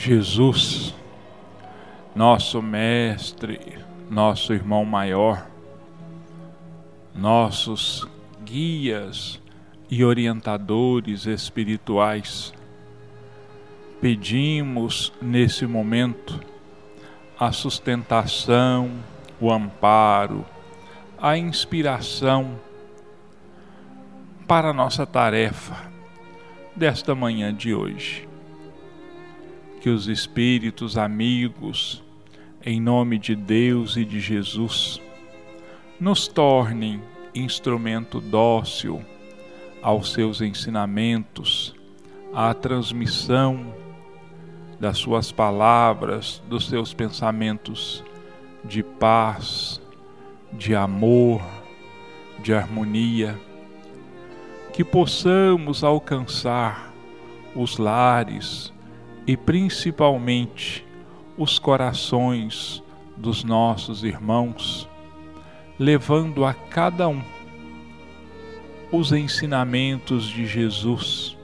Jesus, nosso Mestre, nosso irmão maior, nossos guias e orientadores espirituais, pedimos nesse momento a sustentação, o amparo, a inspiração para a nossa tarefa desta manhã de hoje. Que os espíritos amigos, em nome de Deus e de Jesus, nos tornem instrumento dócil aos seus ensinamentos, à transmissão das suas palavras, dos seus pensamentos de paz, de amor, de harmonia, que possamos alcançar os lares e principalmente os corações dos nossos irmãos, levando a cada um os ensinamentos de Jesus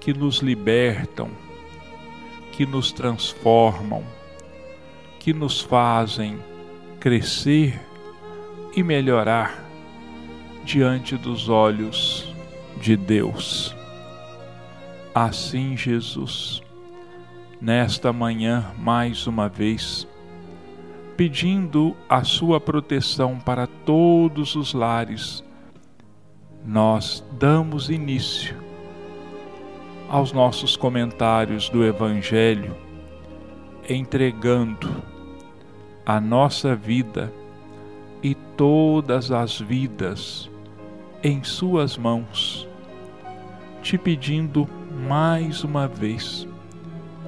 que nos libertam, que nos transformam, que nos fazem crescer e melhorar diante dos olhos de Deus. Assim, Jesus, nesta manhã, mais uma vez, pedindo a Sua proteção para todos os lares, nós damos início aos nossos comentários do Evangelho, entregando a nossa vida e todas as vidas em Suas mãos, te pedindo mais uma vez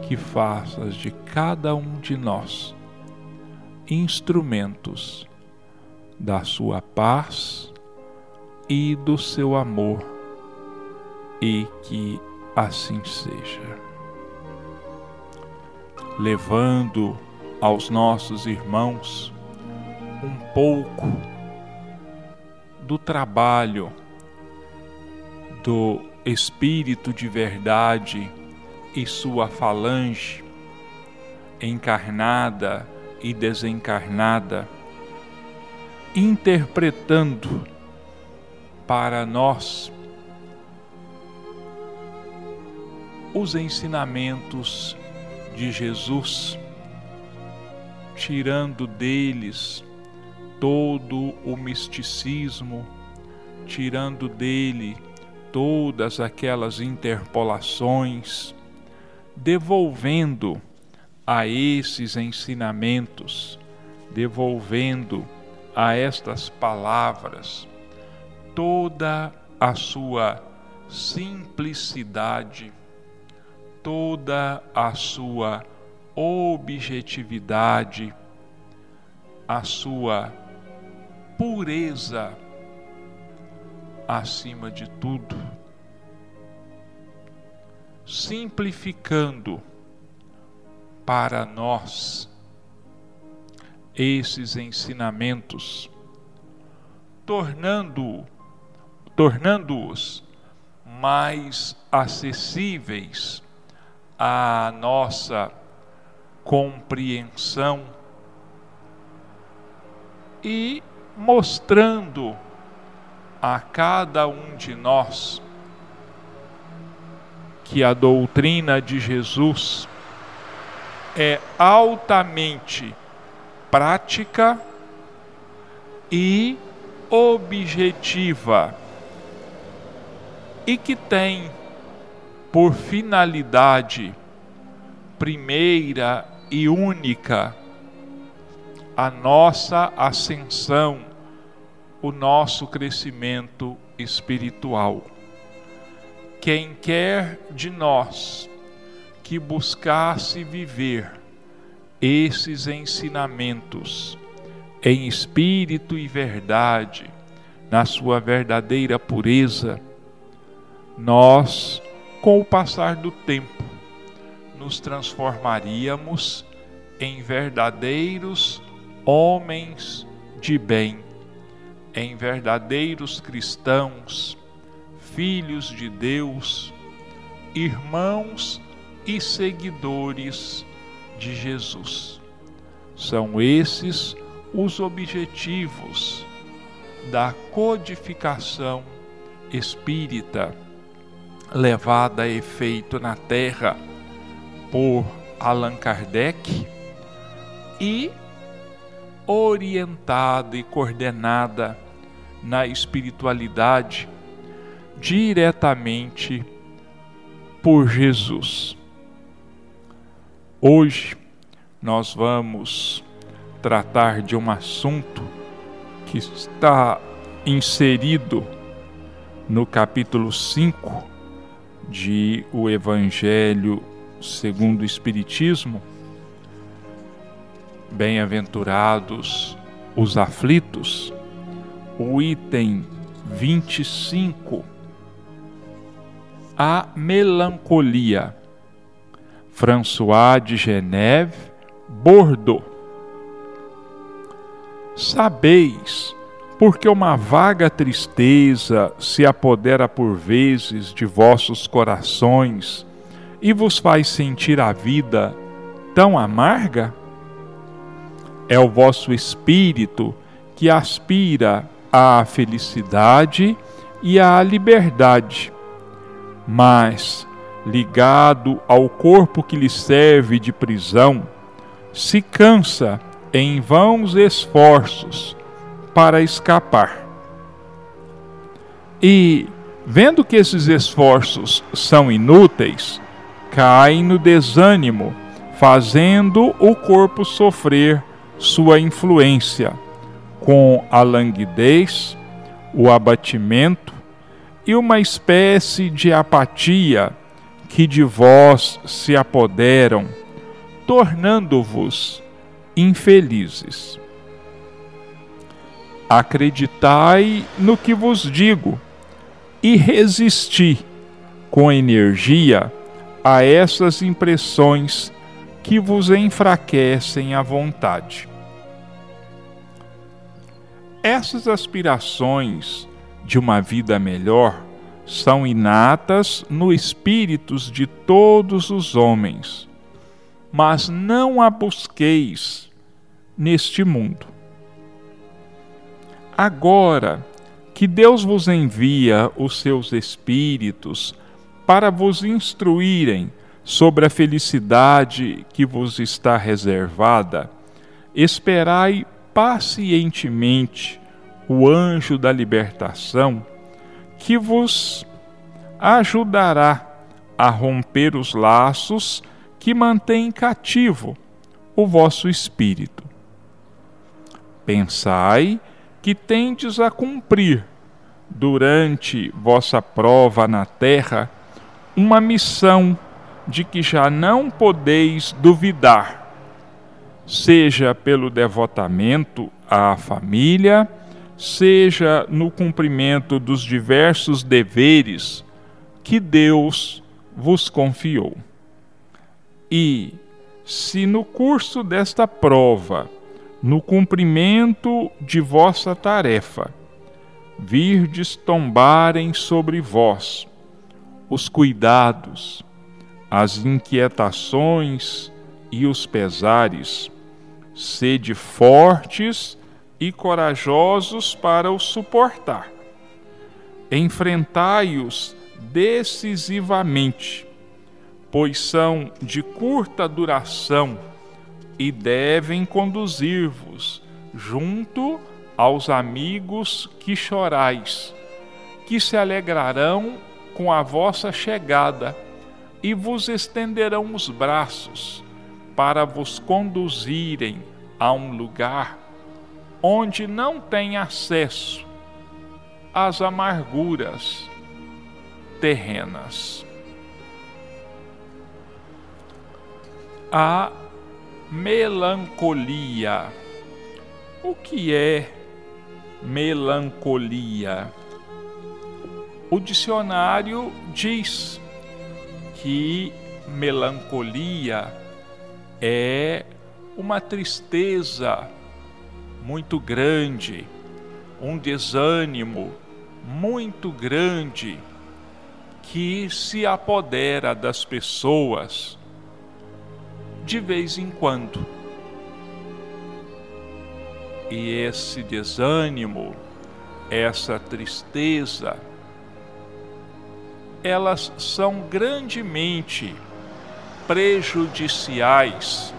que faças de cada um de nós instrumentos da Sua paz e do seu amor, e que assim seja. Levando aos nossos irmãos um pouco do trabalho do Espírito de Verdade e sua falange, encarnada e desencarnada, interpretando para nós os ensinamentos de Jesus, tirando deles todo o misticismo, tirando dele todas aquelas interpolações, devolvendo a esses ensinamentos, devolvendo a estas palavras toda a sua simplicidade toda a sua objetividade, a sua pureza acima de tudo, simplificando para nós esses ensinamentos, tornando tornando-os mais acessíveis a nossa compreensão e mostrando a cada um de nós que a doutrina de Jesus é altamente prática e objetiva e que tem por finalidade primeira e única a nossa ascensão, o nosso crescimento espiritual. Quem quer de nós que buscasse viver esses ensinamentos em espírito e verdade, na sua verdadeira pureza, nós, com o passar do tempo, nos transformaríamos em verdadeiros homens de bem, em verdadeiros cristãos, filhos de Deus, irmãos e seguidores de Jesus. São esses os objetivos da codificação espírita levada a efeito na Terra por Allan Kardec e orientada e coordenada na espiritualidade diretamente por Jesus. Hoje nós vamos tratar de um assunto que está inserido no capítulo 5 de O Evangelho segundo o Espiritismo. Bem-aventurados os aflitos, o item 25, a melancolia. François de Geneve, Bordeaux. Sabeis, porque uma vaga tristeza se apodera por vezes de vossos corações e vos faz sentir a vida tão amarga? É o vosso espírito que aspira à felicidade e à liberdade, mas, ligado ao corpo que lhe serve de prisão, se cansa em vãos esforços para escapar. E, vendo que esses esforços são inúteis, cai no desânimo, fazendo o corpo sofrer sua influência, com a languidez, o abatimento e uma espécie de apatia que de vós se apoderam, tornando-vos infelizes. Acreditai no que vos digo e resisti com energia a essas impressões que vos enfraquecem a vontade. Essas aspirações de uma vida melhor são inatas no espíritos de todos os homens mas não a busqueis neste mundo. Agora que Deus vos envia os seus espíritos para vos instruírem sobre a felicidade que vos está reservada, esperai pacientemente o anjo da libertação que vos ajudará a romper os laços que mantém cativo o vosso espírito. Pensai que tendes a cumprir, durante vossa prova na terra, uma missão de que já não podeis duvidar, seja pelo devotamento à família, seja no cumprimento dos diversos deveres que Deus vos confiou. E, se no curso desta prova, no cumprimento de vossa tarefa, virdes tombarem sobre vós os cuidados, as inquietações e os pesares, sede fortes e corajosos para os suportar. Enfrentai-os decisivamente pois são de curta duração e devem conduzir-vos junto aos amigos que chorais, que se alegrarão com a vossa chegada e vos estenderão os braços para vos conduzirem a um lugar onde não tem acesso às amarguras terrenas. a melancolia. O que é melancolia? O dicionário diz que melancolia é uma tristeza muito grande, um desânimo muito grande que se apodera das pessoas de vez em quando. E esse desânimo, essa tristeza, elas são grandemente prejudiciais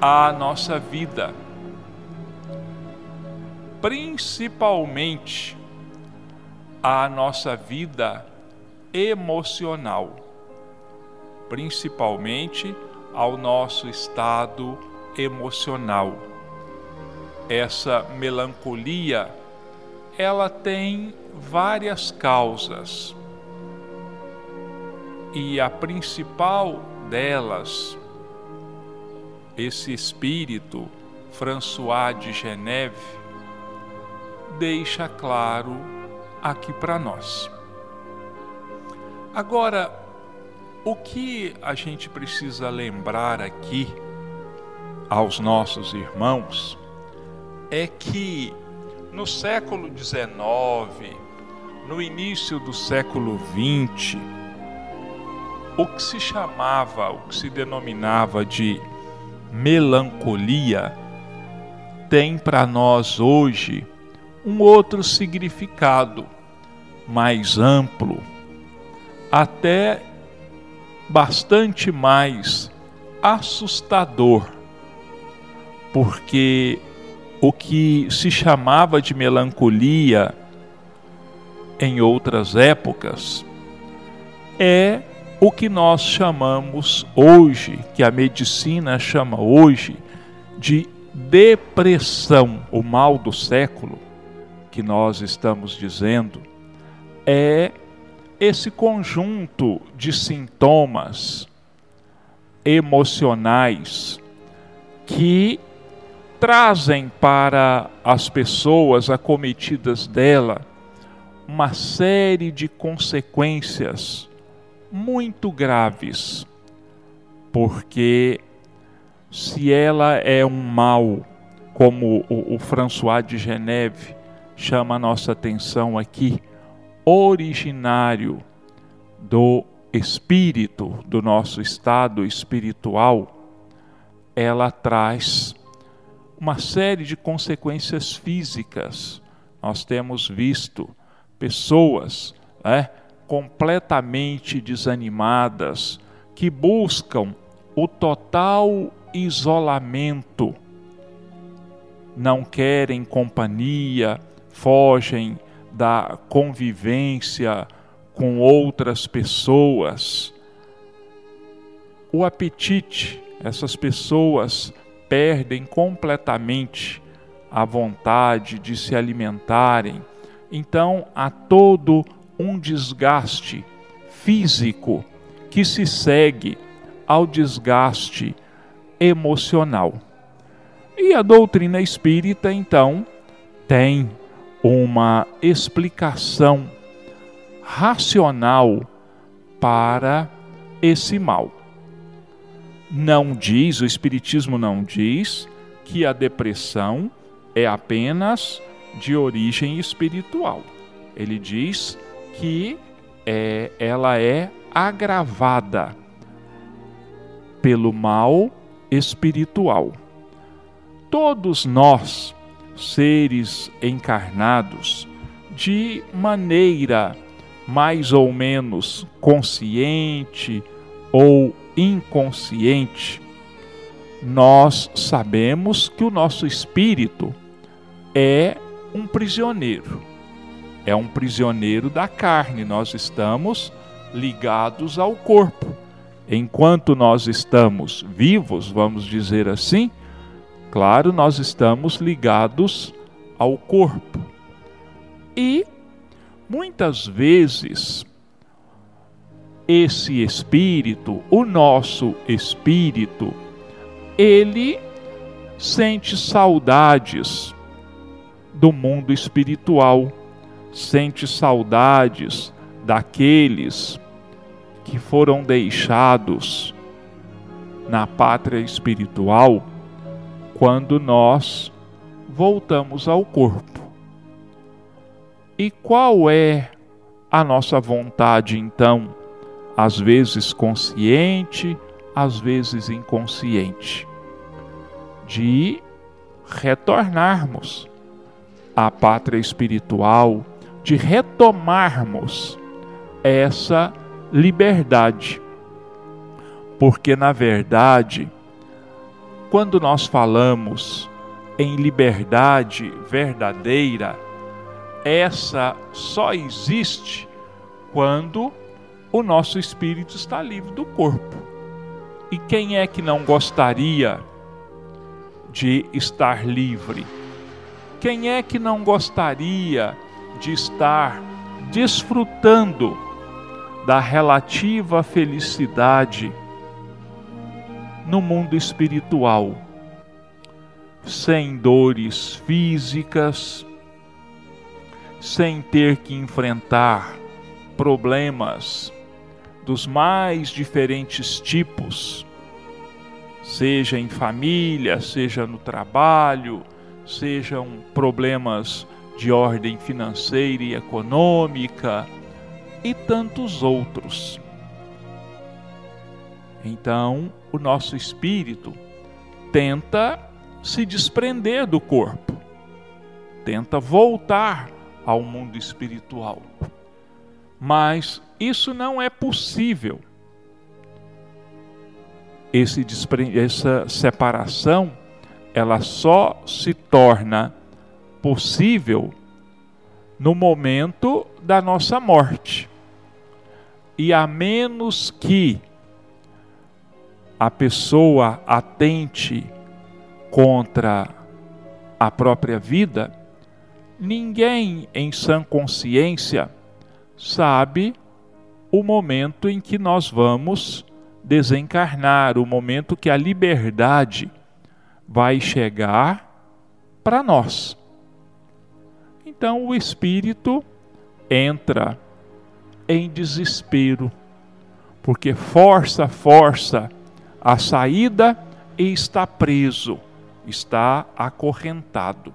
à nossa vida, principalmente à nossa vida emocional, principalmente ao nosso estado emocional. Essa melancolia, ela tem várias causas. E a principal delas, esse espírito François de Geneve deixa claro aqui para nós. Agora, o que a gente precisa lembrar aqui aos nossos irmãos é que no século XIX, no início do século XX, o que se chamava, o que se denominava de melancolia, tem para nós hoje um outro significado mais amplo, até bastante mais assustador, porque o que se chamava de melancolia em outras épocas é o que nós chamamos hoje, que a medicina chama hoje, de depressão, o mal do século, que nós estamos dizendo, é esse conjunto de sintomas emocionais que trazem para as pessoas acometidas dela uma série de consequências muito graves, porque se ela é um mal, como o, o François de Geneve chama a nossa atenção aqui, originário do espírito, do nosso estado espiritual, ela traz uma série de consequências físicas. Nós temos visto pessoas né, completamente desanimadas que buscam o total isolamento, não querem companhia, fogem da convivência com outras pessoas. O apetite, essas pessoas perdem completamente a vontade de se alimentarem. Então há todo um desgaste físico que se segue ao desgaste emocional. E a doutrina espírita, então, tem uma explicação racional para esse mal. Não diz, o Espiritismo não diz que a depressão é apenas de origem espiritual. Ele diz que é, ela é agravada pelo mal espiritual. Todos nós seres encarnados de maneira mais ou menos consciente ou inconsciente, nós sabemos que o nosso espírito é um prisioneiro. É um prisioneiro da carne. Nós estamos ligados ao corpo. Enquanto nós estamos vivos, vamos dizer assim, Claro, nós estamos ligados ao corpo. E muitas vezes esse espírito, o nosso espírito, ele sente saudades do mundo espiritual, sente saudades daqueles que foram deixados na pátria espiritual quando nós voltamos ao corpo. E qual é a nossa vontade, então, às vezes consciente, às vezes inconsciente, de retornarmos à pátria espiritual, de retomarmos essa liberdade. Porque, na verdade, quando nós falamos em liberdade verdadeira, essa só existe quando o nosso espírito está livre do corpo. E quem é que não gostaria de estar livre? Quem é que não gostaria de estar desfrutando da relativa felicidade no mundo espiritual, sem dores físicas, sem ter que enfrentar problemas dos mais diferentes tipos, seja em família, seja no trabalho, sejam problemas de ordem financeira e econômica e tantos outros. Então, o nosso espírito tenta se desprender do corpo, tenta voltar ao mundo espiritual. Mas isso não é possível. Esse, essa separação, ela só se torna possível no momento da nossa morte. E a menos que a pessoa atente contra a própria vida, Ninguém em sã consciência sabe o momento em que nós vamos desencarnar, o momento que a liberdade vai chegar para nós. Então o espírito entra em desespero, porque força, força a saída e está preso, está acorrentado.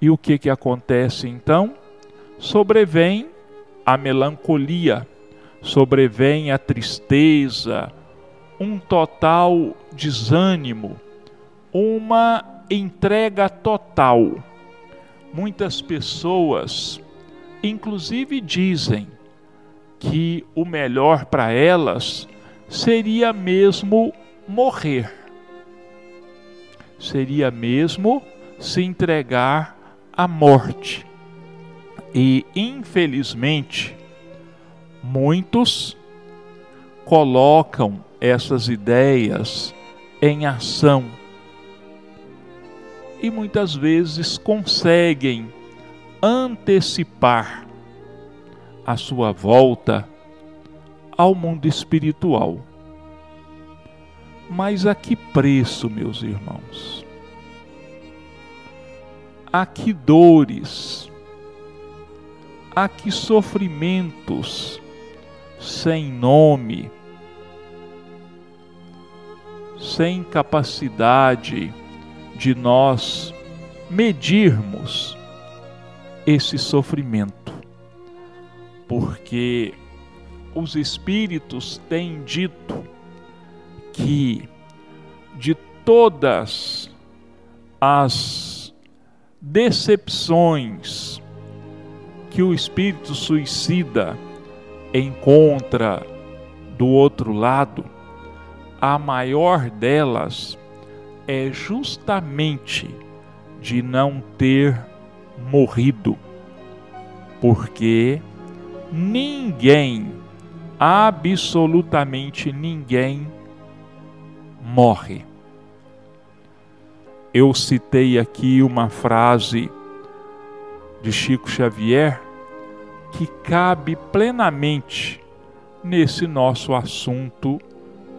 E o que, que acontece então? Sobrevém a melancolia, sobrevém a tristeza, um total desânimo, uma entrega total. Muitas pessoas, inclusive, dizem que o melhor para elas seria mesmo morrer, seria mesmo se entregar a morte. E, infelizmente, muitos colocam essas ideias em ação e muitas vezes conseguem antecipar a sua volta ao mundo espiritual. Mas a que preço, meus irmãos? a que dores, a que sofrimentos sem nome, sem capacidade de nós medirmos esse sofrimento, porque os Espíritos têm dito que de todas as decepções que o espírito suicida encontra do outro lado, a maior delas é justamente de não ter morrido, porque ninguém, absolutamente ninguém, morre eu citei aqui uma frase de Chico Xavier que cabe plenamente nesse nosso assunto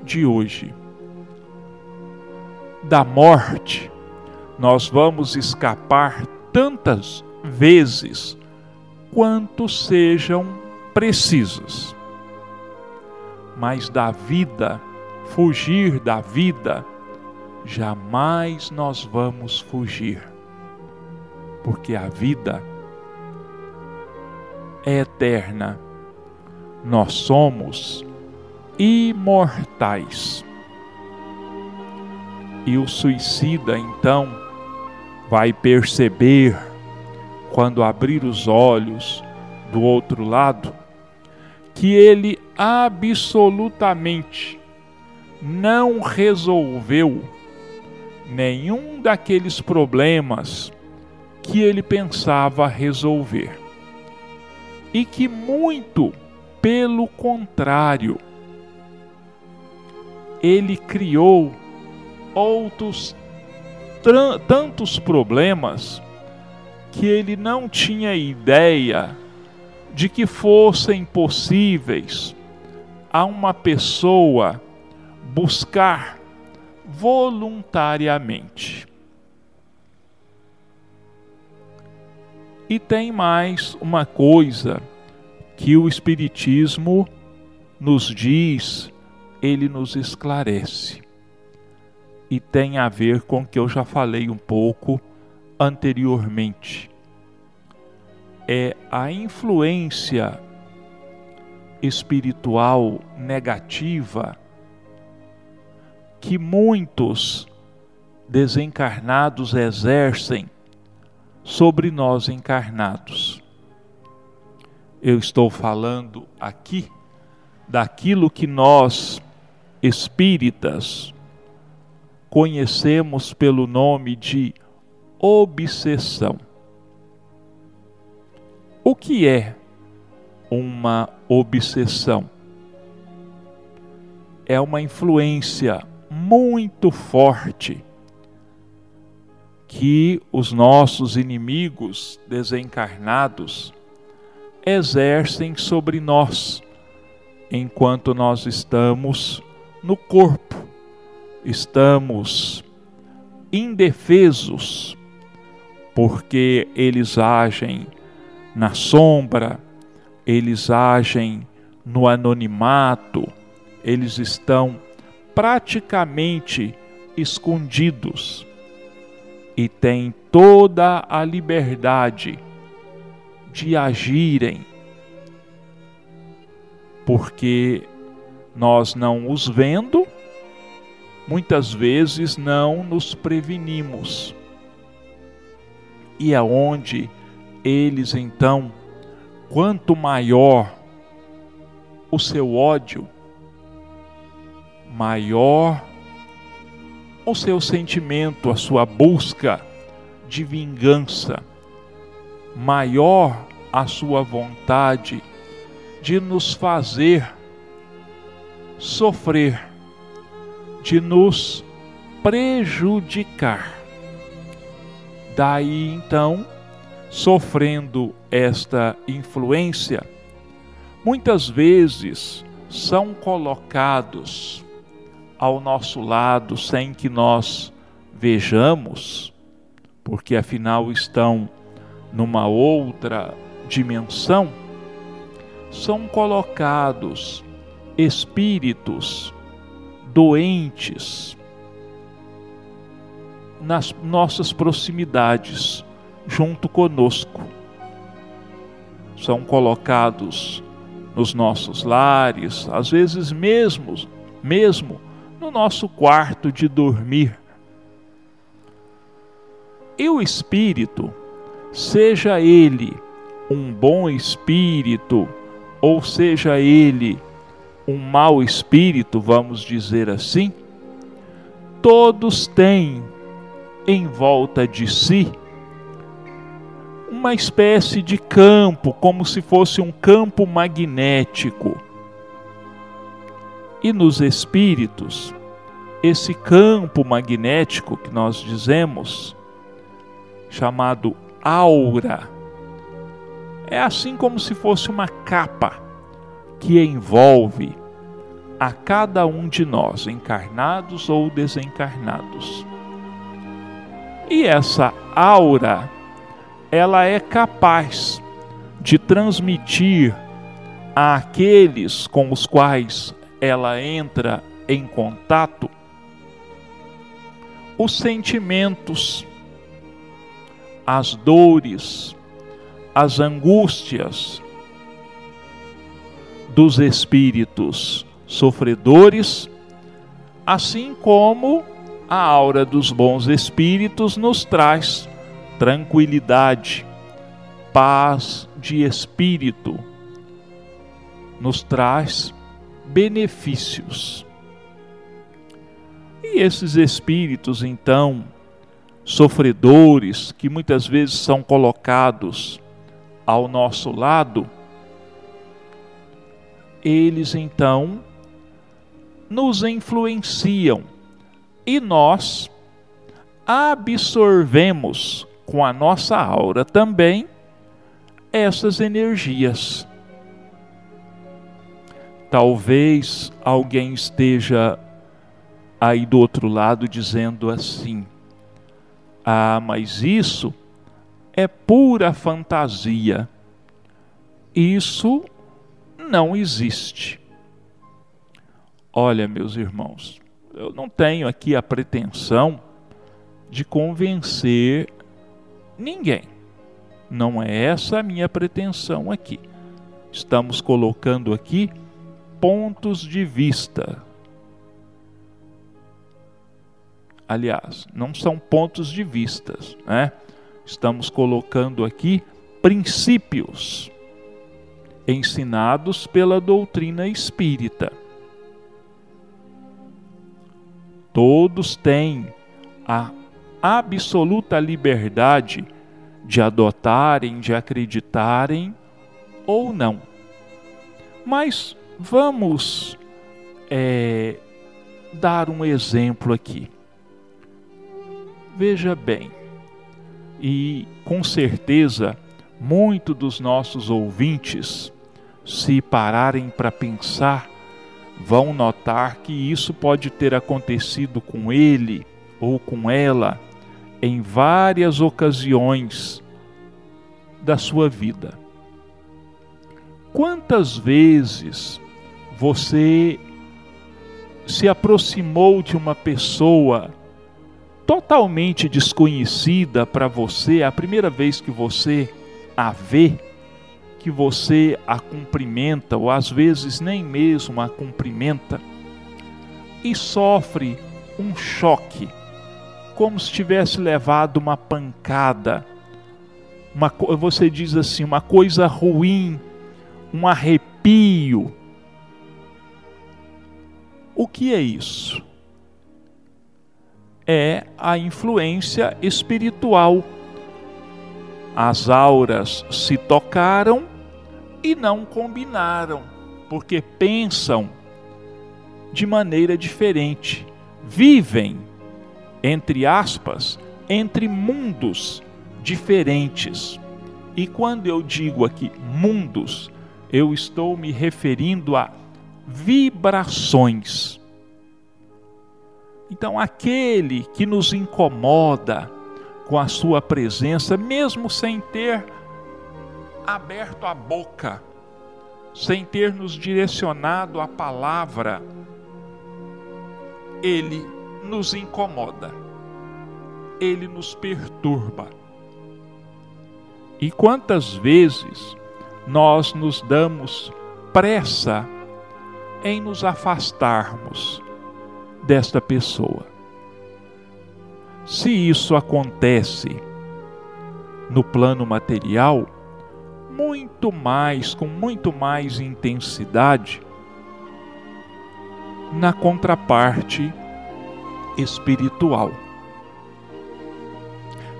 de hoje. Da morte, nós vamos escapar tantas vezes quanto sejam precisas. Mas da vida, fugir da vida, jamais nós vamos fugir, porque a vida é eterna. Nós somos imortais. E o suicida, então, vai perceber, quando abrir os olhos do outro lado, que ele absolutamente não resolveu nenhum daqueles problemas que ele pensava resolver. E que muito pelo contrário, ele criou outros tantos problemas que ele não tinha ideia de que fossem possíveis a uma pessoa buscar voluntariamente. E tem mais uma coisa que o Espiritismo nos diz, ele nos esclarece. E tem a ver com o que eu já falei um pouco anteriormente. É a influência espiritual negativa que muitos desencarnados exercem sobre nós encarnados. Eu estou falando aqui daquilo que nós, espíritas, conhecemos pelo nome de obsessão. O que é uma obsessão? É uma influência muito forte que os nossos inimigos desencarnados exercem sobre nós enquanto nós estamos no corpo, estamos indefesos, porque eles agem na sombra, eles agem no anonimato, eles estão praticamente escondidos e têm toda a liberdade de agirem, porque nós não os vendo, muitas vezes não nos prevenimos. E aonde eles então, quanto maior o seu ódio, maior o seu sentimento, a sua busca de vingança, maior a sua vontade de nos fazer sofrer, de nos prejudicar. Daí então, sofrendo esta influência, muitas vezes são colocados ao nosso lado sem que nós vejamos, porque afinal estão numa outra dimensão, são colocados espíritos doentes nas nossas proximidades, junto conosco. São colocados nos nossos lares, às vezes mesmo, mesmo no nosso quarto de dormir. E o espírito, seja ele um bom espírito, ou seja ele um mau espírito, vamos dizer assim, todos têm em volta de si uma espécie de campo, como se fosse um campo magnético. E nos espíritos, esse campo magnético que nós dizemos, chamado aura, é assim como se fosse uma capa que envolve a cada um de nós, encarnados ou desencarnados. E essa aura, ela é capaz de transmitir àqueles com os quais ela entra em contato, os sentimentos, as dores, as angústias dos espíritos sofredores, assim como a aura dos bons espíritos nos traz tranquilidade, paz de espírito, nos traz benefícios. E esses espíritos, então, sofredores, que muitas vezes são colocados ao nosso lado, eles então nos influenciam e nós absorvemos com a nossa aura também essas energias. Talvez alguém esteja aí do outro lado dizendo assim: ah, mas isso é pura fantasia. Isso não existe. Olha, meus irmãos, eu não tenho aqui a pretensão de convencer ninguém. Não é essa a minha pretensão aqui. Estamos colocando aqui pontos de vista. Aliás, não são pontos de vistas, né? Estamos colocando aqui princípios ensinados pela doutrina espírita. Todos têm a absoluta liberdade de adotarem, de acreditarem ou não. Mas vamos é, dar um exemplo aqui. Veja bem, e com certeza muito dos nossos ouvintes, se pararem para pensar, vão notar que isso pode ter acontecido com ele ou com ela em várias ocasiões da sua vida. Quantas vezes você se aproximou de uma pessoa totalmente desconhecida para você, a primeira vez que você a vê, que você a cumprimenta, ou às vezes nem mesmo a cumprimenta, e sofre um choque, como se tivesse levado uma pancada, uma, você diz assim, uma coisa ruim, um arrepio. O que é isso? É a influência espiritual. As auras se tocaram e não combinaram, porque pensam de maneira diferente, vivem, entre aspas, entre mundos diferentes. E quando eu digo aqui mundos, eu estou me referindo a vibrações. Então, aquele que nos incomoda com a sua presença, mesmo sem ter aberto a boca, sem ter nos direcionado a palavra, ele nos incomoda, ele nos perturba. E quantas vezes nós nos damos pressa em nos afastarmos desta pessoa? Se isso acontece no plano material, muito mais, com muito mais intensidade, na contraparte espiritual.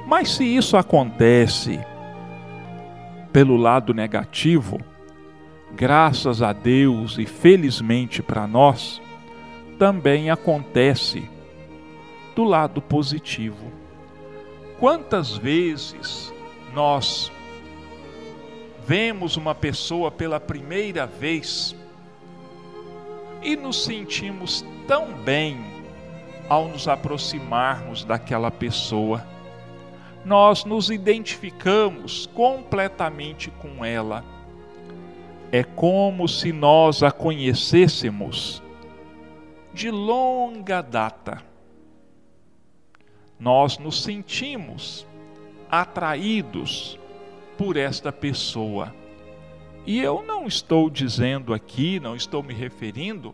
Mas se isso acontece pelo lado negativo, graças a Deus e felizmente para nós, também acontece do lado positivo. Quantas vezes nós vemos uma pessoa pela primeira vez e nos sentimos tão bem ao nos aproximarmos daquela pessoa. Nós nos identificamos completamente com ela. É como se nós a conhecêssemos de longa data. Nós nos sentimos atraídos por esta pessoa. E eu não estou dizendo aqui, não estou me referindo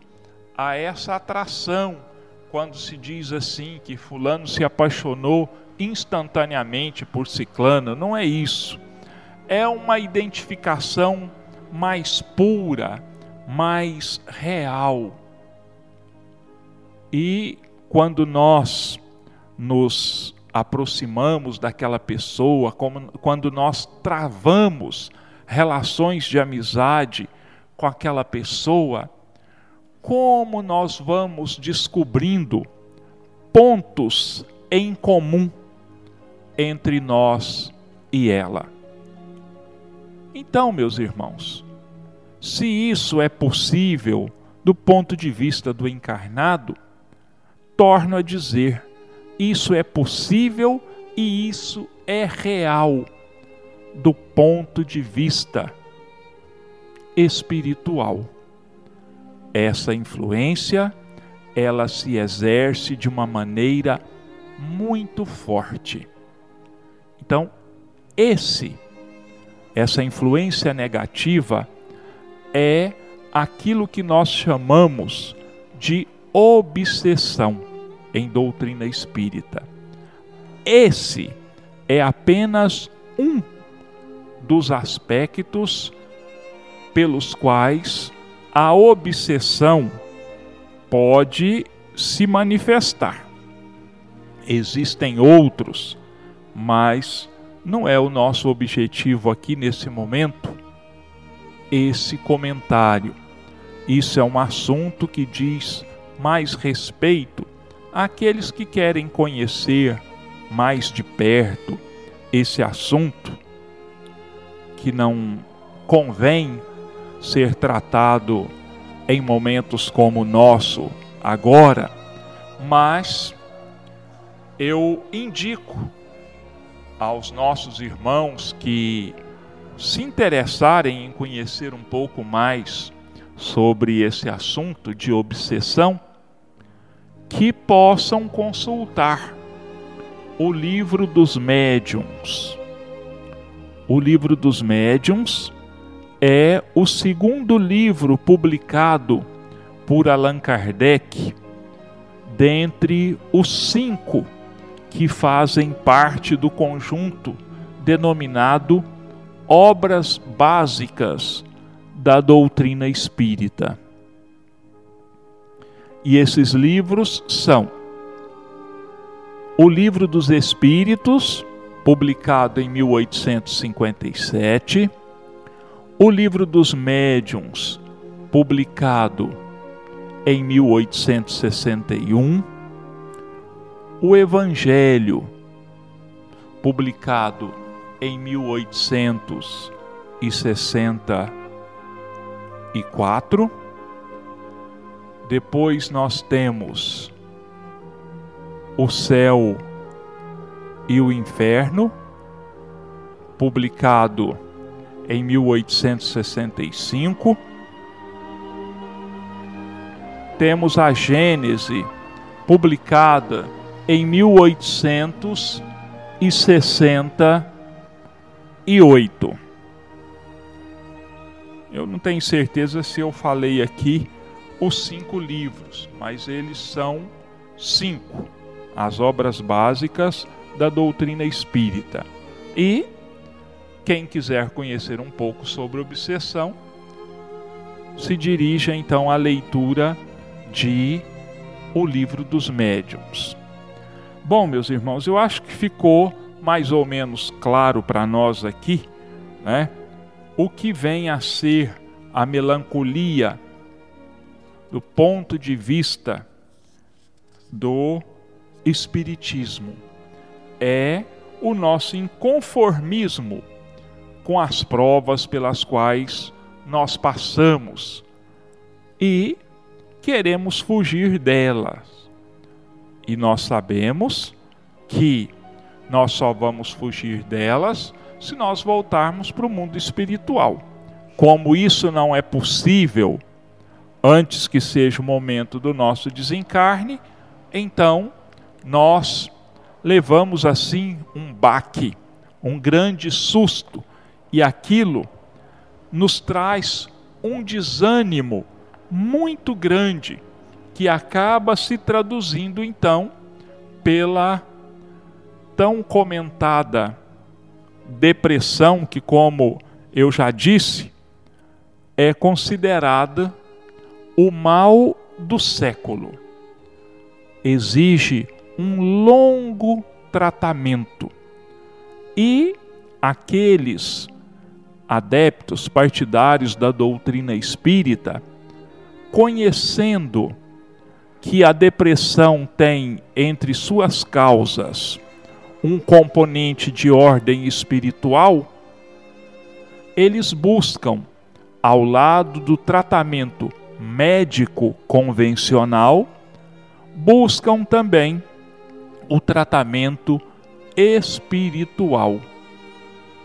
a essa atração, quando se diz assim que Fulano se apaixonou instantaneamente por Ciclano, não é isso. É uma identificação mais pura, mais real. E quando nós nos aproximamos daquela pessoa, quando nós travamos relações de amizade com aquela pessoa, como nós vamos descobrindo pontos em comum entre nós e ela. Então, meus irmãos, se isso é possível do ponto de vista do encarnado, torno a dizer: isso é possível e isso é real do ponto de vista espiritual. Essa influência, ela se exerce de uma maneira muito forte. Então, esse essa influência negativa é aquilo que nós chamamos de obsessão em doutrina espírita. Esse é apenas um dos aspectos pelos quais a obsessão pode se manifestar. Existem outros, mas não é o nosso objetivo aqui nesse momento esse comentário. Isso é um assunto que diz mais respeito àqueles que querem conhecer mais de perto esse assunto que não convém ser tratado em momentos como o nosso agora, mas eu indico aos nossos irmãos que se interessarem em conhecer um pouco mais sobre esse assunto de obsessão, que possam consultar o livro dos médiums. O livro dos médiums é o segundo livro publicado por Allan Kardec, dentre os cinco que fazem parte do conjunto denominado Obras Básicas da Doutrina Espírita. E esses livros são o Livro dos Espíritos, publicado em 1857, o Livro dos Médiuns, publicado em 1861, o Evangelho, publicado em 1864. Depois nós temos O Céu e o Inferno, publicado em 1865. Temos a Gênese, publicada em 1868. Eu não tenho certeza se eu falei aqui os cinco livros, mas eles são cinco, as obras básicas da doutrina espírita. E quem quiser conhecer um pouco sobre obsessão, se dirija então à leitura de O Livro dos Médiuns. Bom, meus irmãos, eu acho que ficou mais ou menos claro para nós aqui, né? O que vem a ser a melancolia do ponto de vista do espiritismo é o nosso inconformismo com as provas pelas quais nós passamos e queremos fugir delas. E nós sabemos que nós só vamos fugir delas se nós voltarmos para o mundo espiritual. Como isso não é possível antes que seja o momento do nosso desencarne, então nós levamos assim um baque, um grande susto, e aquilo nos traz um desânimo muito grande, que acaba se traduzindo então pela tão comentada depressão, que, como eu já disse, é considerada o mal do século. Exige um longo tratamento. E aqueles adeptos partidários da doutrina espírita, conhecendo que a depressão tem entre suas causas um componente de ordem espiritual, eles buscam, ao lado do tratamento médico convencional, buscam também o tratamento espiritual,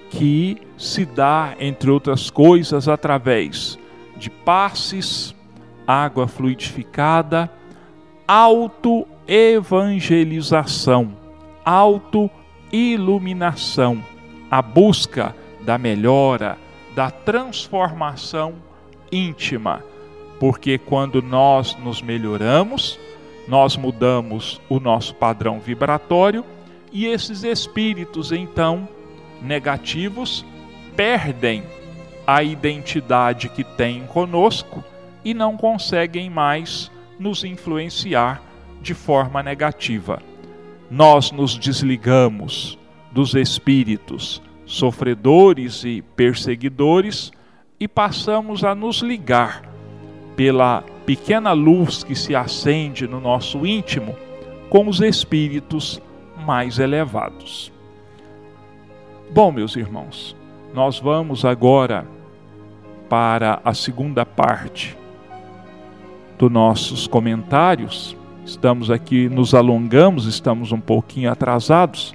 que se dá, entre outras coisas, através de passes, água fluidificada, autoevangelização, autoiluminação, a busca da melhora, da transformação íntima. Porque quando nós nos melhoramos, nós mudamos o nosso padrão vibratório e esses espíritos então negativos perdem a identidade que têm conosco e não conseguem mais nos influenciar de forma negativa. Nós nos desligamos dos espíritos sofredores e perseguidores e passamos a nos ligar pela pequena luz que se acende no nosso íntimo com os espíritos mais elevados. Bom, meus irmãos, nós vamos agora para a segunda parte dos nossos comentários. Estamos aqui, nos alongamos, estamos um pouquinho atrasados,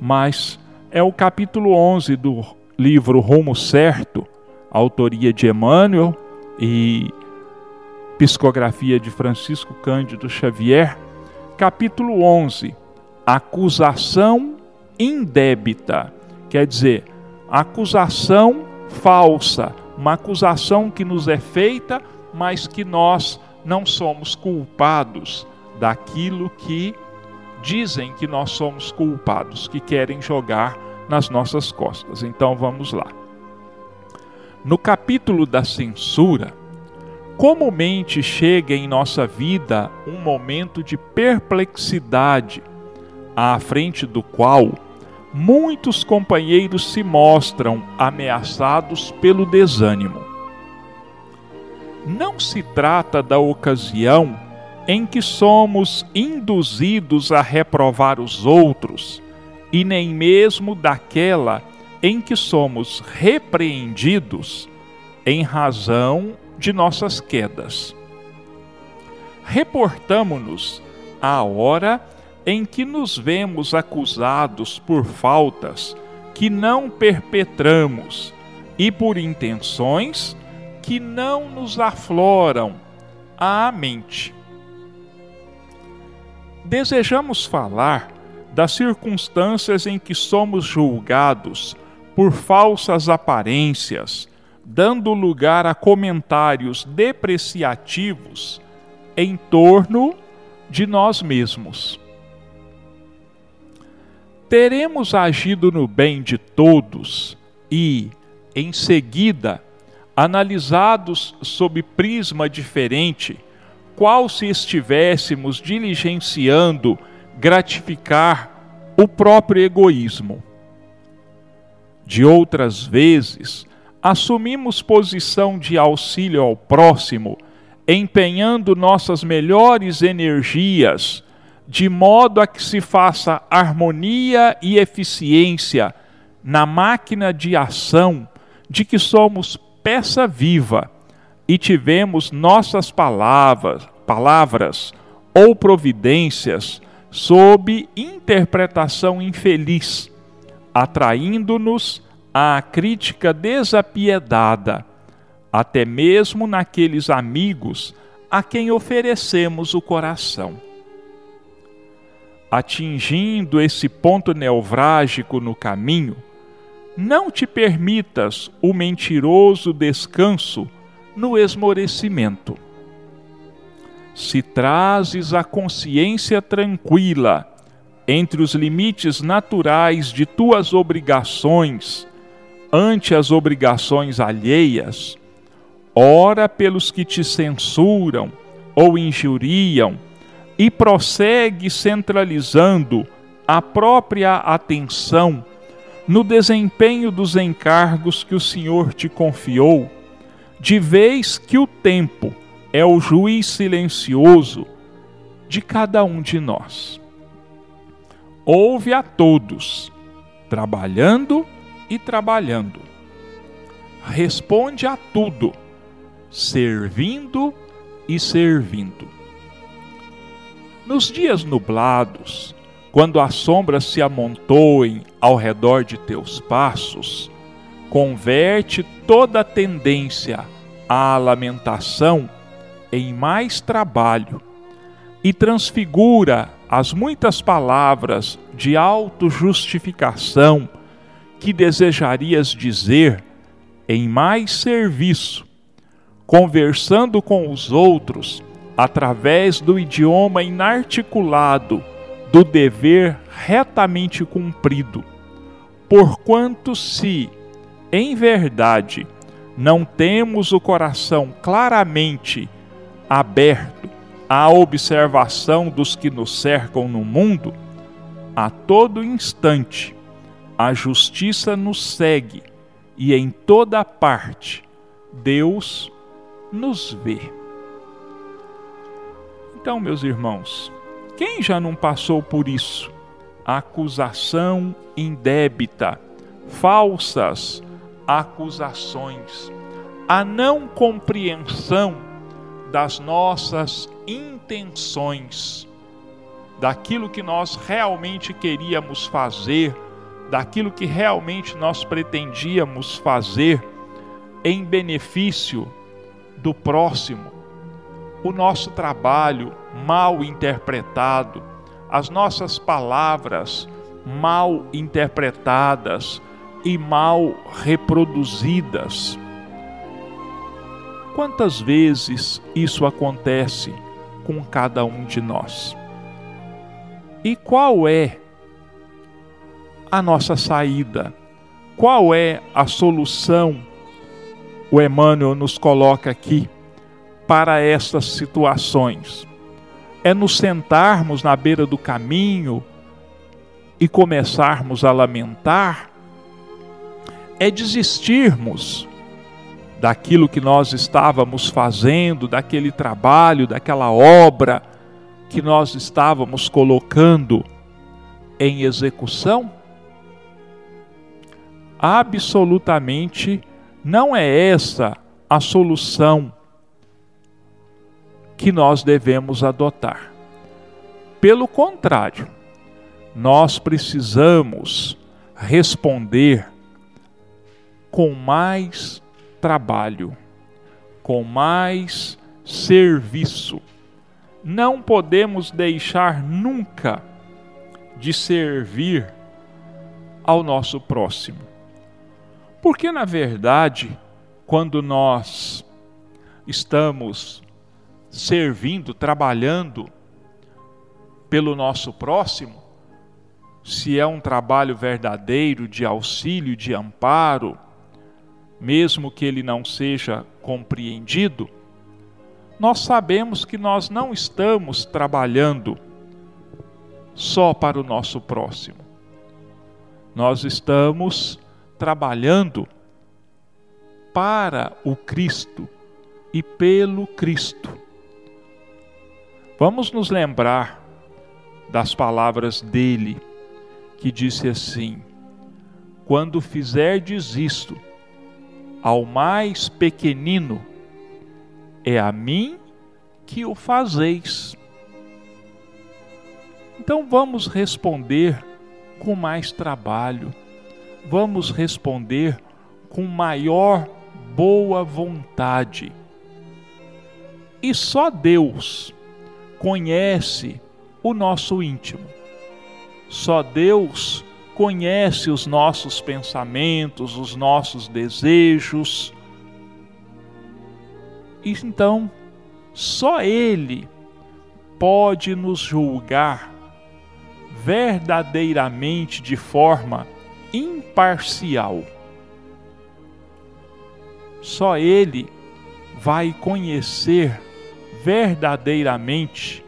mas é o capítulo 11 do livro Rumo Certo, autoria de Emmanuel e psicografia de Francisco Cândido Xavier, capítulo 11, acusação indébita, quer dizer, acusação falsa, uma acusação que nos é feita mas que nós não somos culpados daquilo que dizem que nós somos culpados, que querem jogar nas nossas costas. Então vamos lá. No capítulo da censura, comumente chega em nossa vida um momento de perplexidade, à frente do qual muitos companheiros se mostram ameaçados pelo desânimo. Não se trata da ocasião em que somos induzidos a reprovar os outros, e nem mesmo daquela em que somos repreendidos em razão de nossas quedas. Reportamo-nos à hora em que nos vemos acusados por faltas que não perpetramos e por intenções que não nos afloram à mente. Desejamos falar das circunstâncias em que somos julgados por falsas aparências, dando lugar a comentários depreciativos em torno de nós mesmos. Teremos agido no bem de todos e, em seguida, analisados sob prisma diferente, qual se estivéssemos diligenciando gratificar o próprio egoísmo. De outras vezes, assumimos posição de auxílio ao próximo, empenhando nossas melhores energias de modo a que se faça harmonia e eficiência na máquina de ação de que somos peça viva e tivemos nossas palavras, palavras ou providências sob interpretação infeliz, atraindo-nos à crítica desapiedada, até mesmo naqueles amigos a quem oferecemos o coração. Atingindo esse ponto nevrálgico no caminho, não te permitas o mentiroso descanso no esmorecimento. Se trazes a consciência tranquila entre os limites naturais de tuas obrigações ante as obrigações alheias, ora pelos que te censuram ou injuriam e prossegue centralizando a própria atenção no desempenho dos encargos que o Senhor te confiou, de vez que o tempo é o juiz silencioso de cada um de nós. Ouve a todos, trabalhando e trabalhando. Responde a tudo, servindo e servindo. Nos dias nublados, quando as sombras se amontoem ao redor de teus passos, converte toda a tendência à lamentação em mais trabalho e transfigura as muitas palavras de autojustificação que desejarias dizer em mais serviço, conversando com os outros através do idioma inarticulado do dever retamente cumprido. Porquanto, se, em verdade, não temos o coração claramente aberto à observação dos que nos cercam no mundo, a todo instante a justiça nos segue e em toda parte Deus nos vê. Então, meus irmãos, quem já não passou por isso? Acusação indébita, falsas acusações, a não compreensão das nossas intenções, daquilo que nós realmente queríamos fazer, daquilo que realmente nós pretendíamos fazer em benefício do próximo o nosso trabalho mal interpretado, as nossas palavras mal interpretadas e mal reproduzidas. Quantas vezes isso acontece com cada um de nós? E qual é a nossa saída? Qual é a solução? O Emmanuel nos coloca aqui para estas situações. É nos sentarmos na beira do caminho e começarmos a lamentar, é desistirmos daquilo que nós estávamos fazendo, daquele trabalho, daquela obra que nós estávamos colocando em execução? Absolutamente não é essa a solução que nós devemos adotar. Pelo contrário, nós precisamos responder com mais trabalho, com mais serviço. Não podemos deixar nunca de servir ao nosso próximo. Porque, na verdade, quando nós estamos servindo, trabalhando pelo nosso próximo, se é um trabalho verdadeiro de auxílio, de amparo, mesmo que ele não seja compreendido, nós sabemos que nós não estamos trabalhando só para o nosso próximo. Nós estamos trabalhando para o Cristo e pelo Cristo. Vamos nos lembrar das palavras dele, que disse assim: Quando fizerdes isto ao mais pequenino, é a mim que o fazeis. Então vamos responder com mais trabalho, vamos responder com maior boa vontade. E só Deus conhece o nosso íntimo. Só Deus conhece os nossos pensamentos, os nossos desejos. E então, só Ele pode nos julgar verdadeiramente de forma imparcial. Só Ele vai conhecer verdadeiramente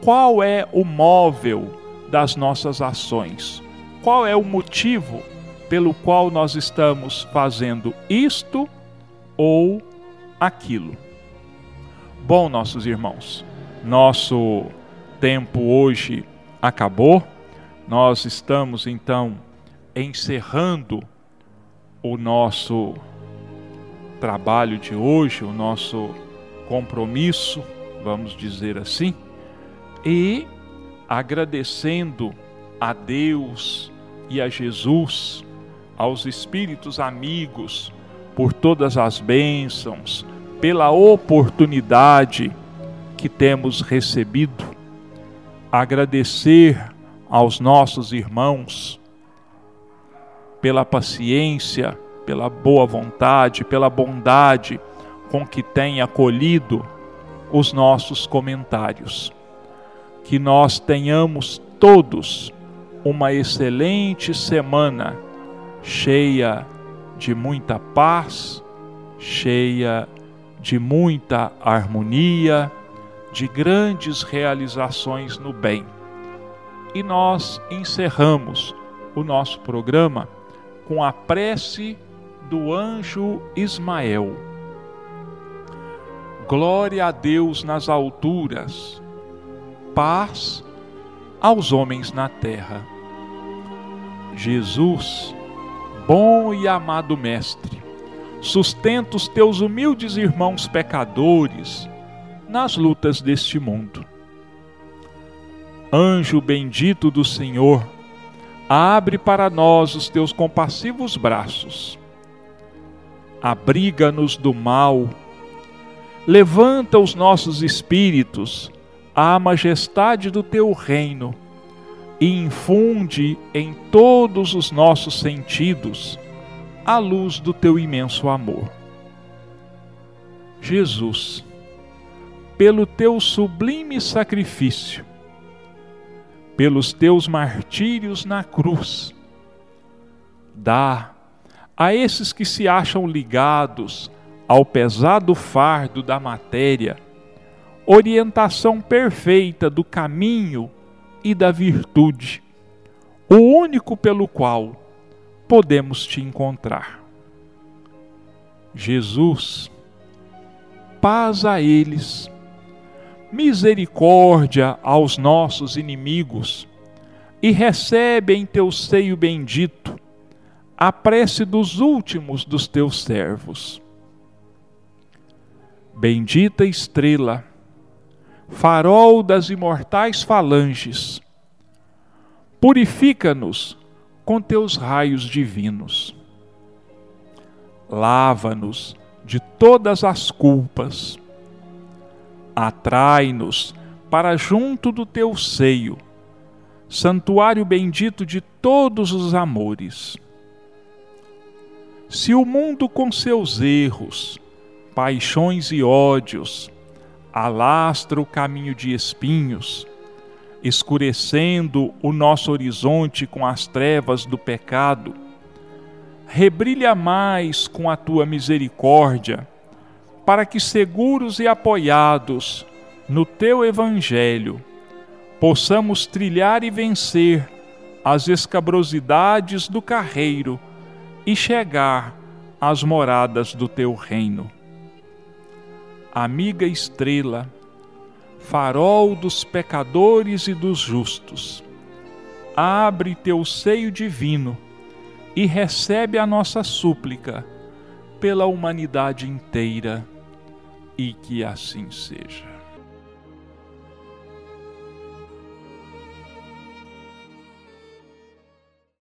qual é o móvel das nossas ações, qual é o motivo pelo qual nós estamos fazendo isto ou aquilo. Bom, nossos irmãos, nosso tempo hoje acabou. Nós estamos então encerrando o nosso trabalho de hoje, o nosso compromisso, vamos dizer assim, e agradecendo a Deus e a Jesus, aos espíritos amigos, por todas as bênçãos, pela oportunidade que temos recebido, agradecer aos nossos irmãos pela paciência, pela boa vontade, pela bondade com que tem acolhido os nossos comentários. Que nós tenhamos todos uma excelente semana, cheia de muita paz, cheia de muita harmonia, de grandes realizações no bem. E nós encerramos o nosso programa com a prece do anjo Ismael. Glória a Deus nas alturas, paz aos homens na terra. Jesus, bom e amado Mestre, sustenta os teus humildes irmãos pecadores nas lutas deste mundo. Anjo bendito do Senhor, abre para nós os teus compassivos braços abriga-nos do mal, levanta os nossos espíritos à majestade do teu reino e infunde em todos os nossos sentidos a luz do teu imenso amor. Jesus, pelo teu sublime sacrifício, pelos teus martírios na cruz, dá a esses que se acham ligados ao pesado fardo da matéria, orientação perfeita do caminho e da virtude, o único pelo qual podemos te encontrar. Jesus, paz a eles, misericórdia aos nossos inimigos, e recebe em teu seio bendito a prece dos últimos dos teus servos. Bendita estrela, farol das imortais falanges, purifica-nos com teus raios divinos. Lava-nos de todas as culpas. Atrai-nos para junto do teu seio, santuário bendito de todos os amores. Se o mundo com seus erros, paixões e ódios alastra o caminho de espinhos, escurecendo o nosso horizonte com as trevas do pecado, rebrilha mais com a tua misericórdia, para que seguros e apoiados no teu evangelho possamos trilhar e vencer as escabrosidades do carreiro e chegar às moradas do teu reino. Amiga estrela, farol dos pecadores e dos justos, abre teu seio divino e recebe a nossa súplica pela humanidade inteira, e que assim seja.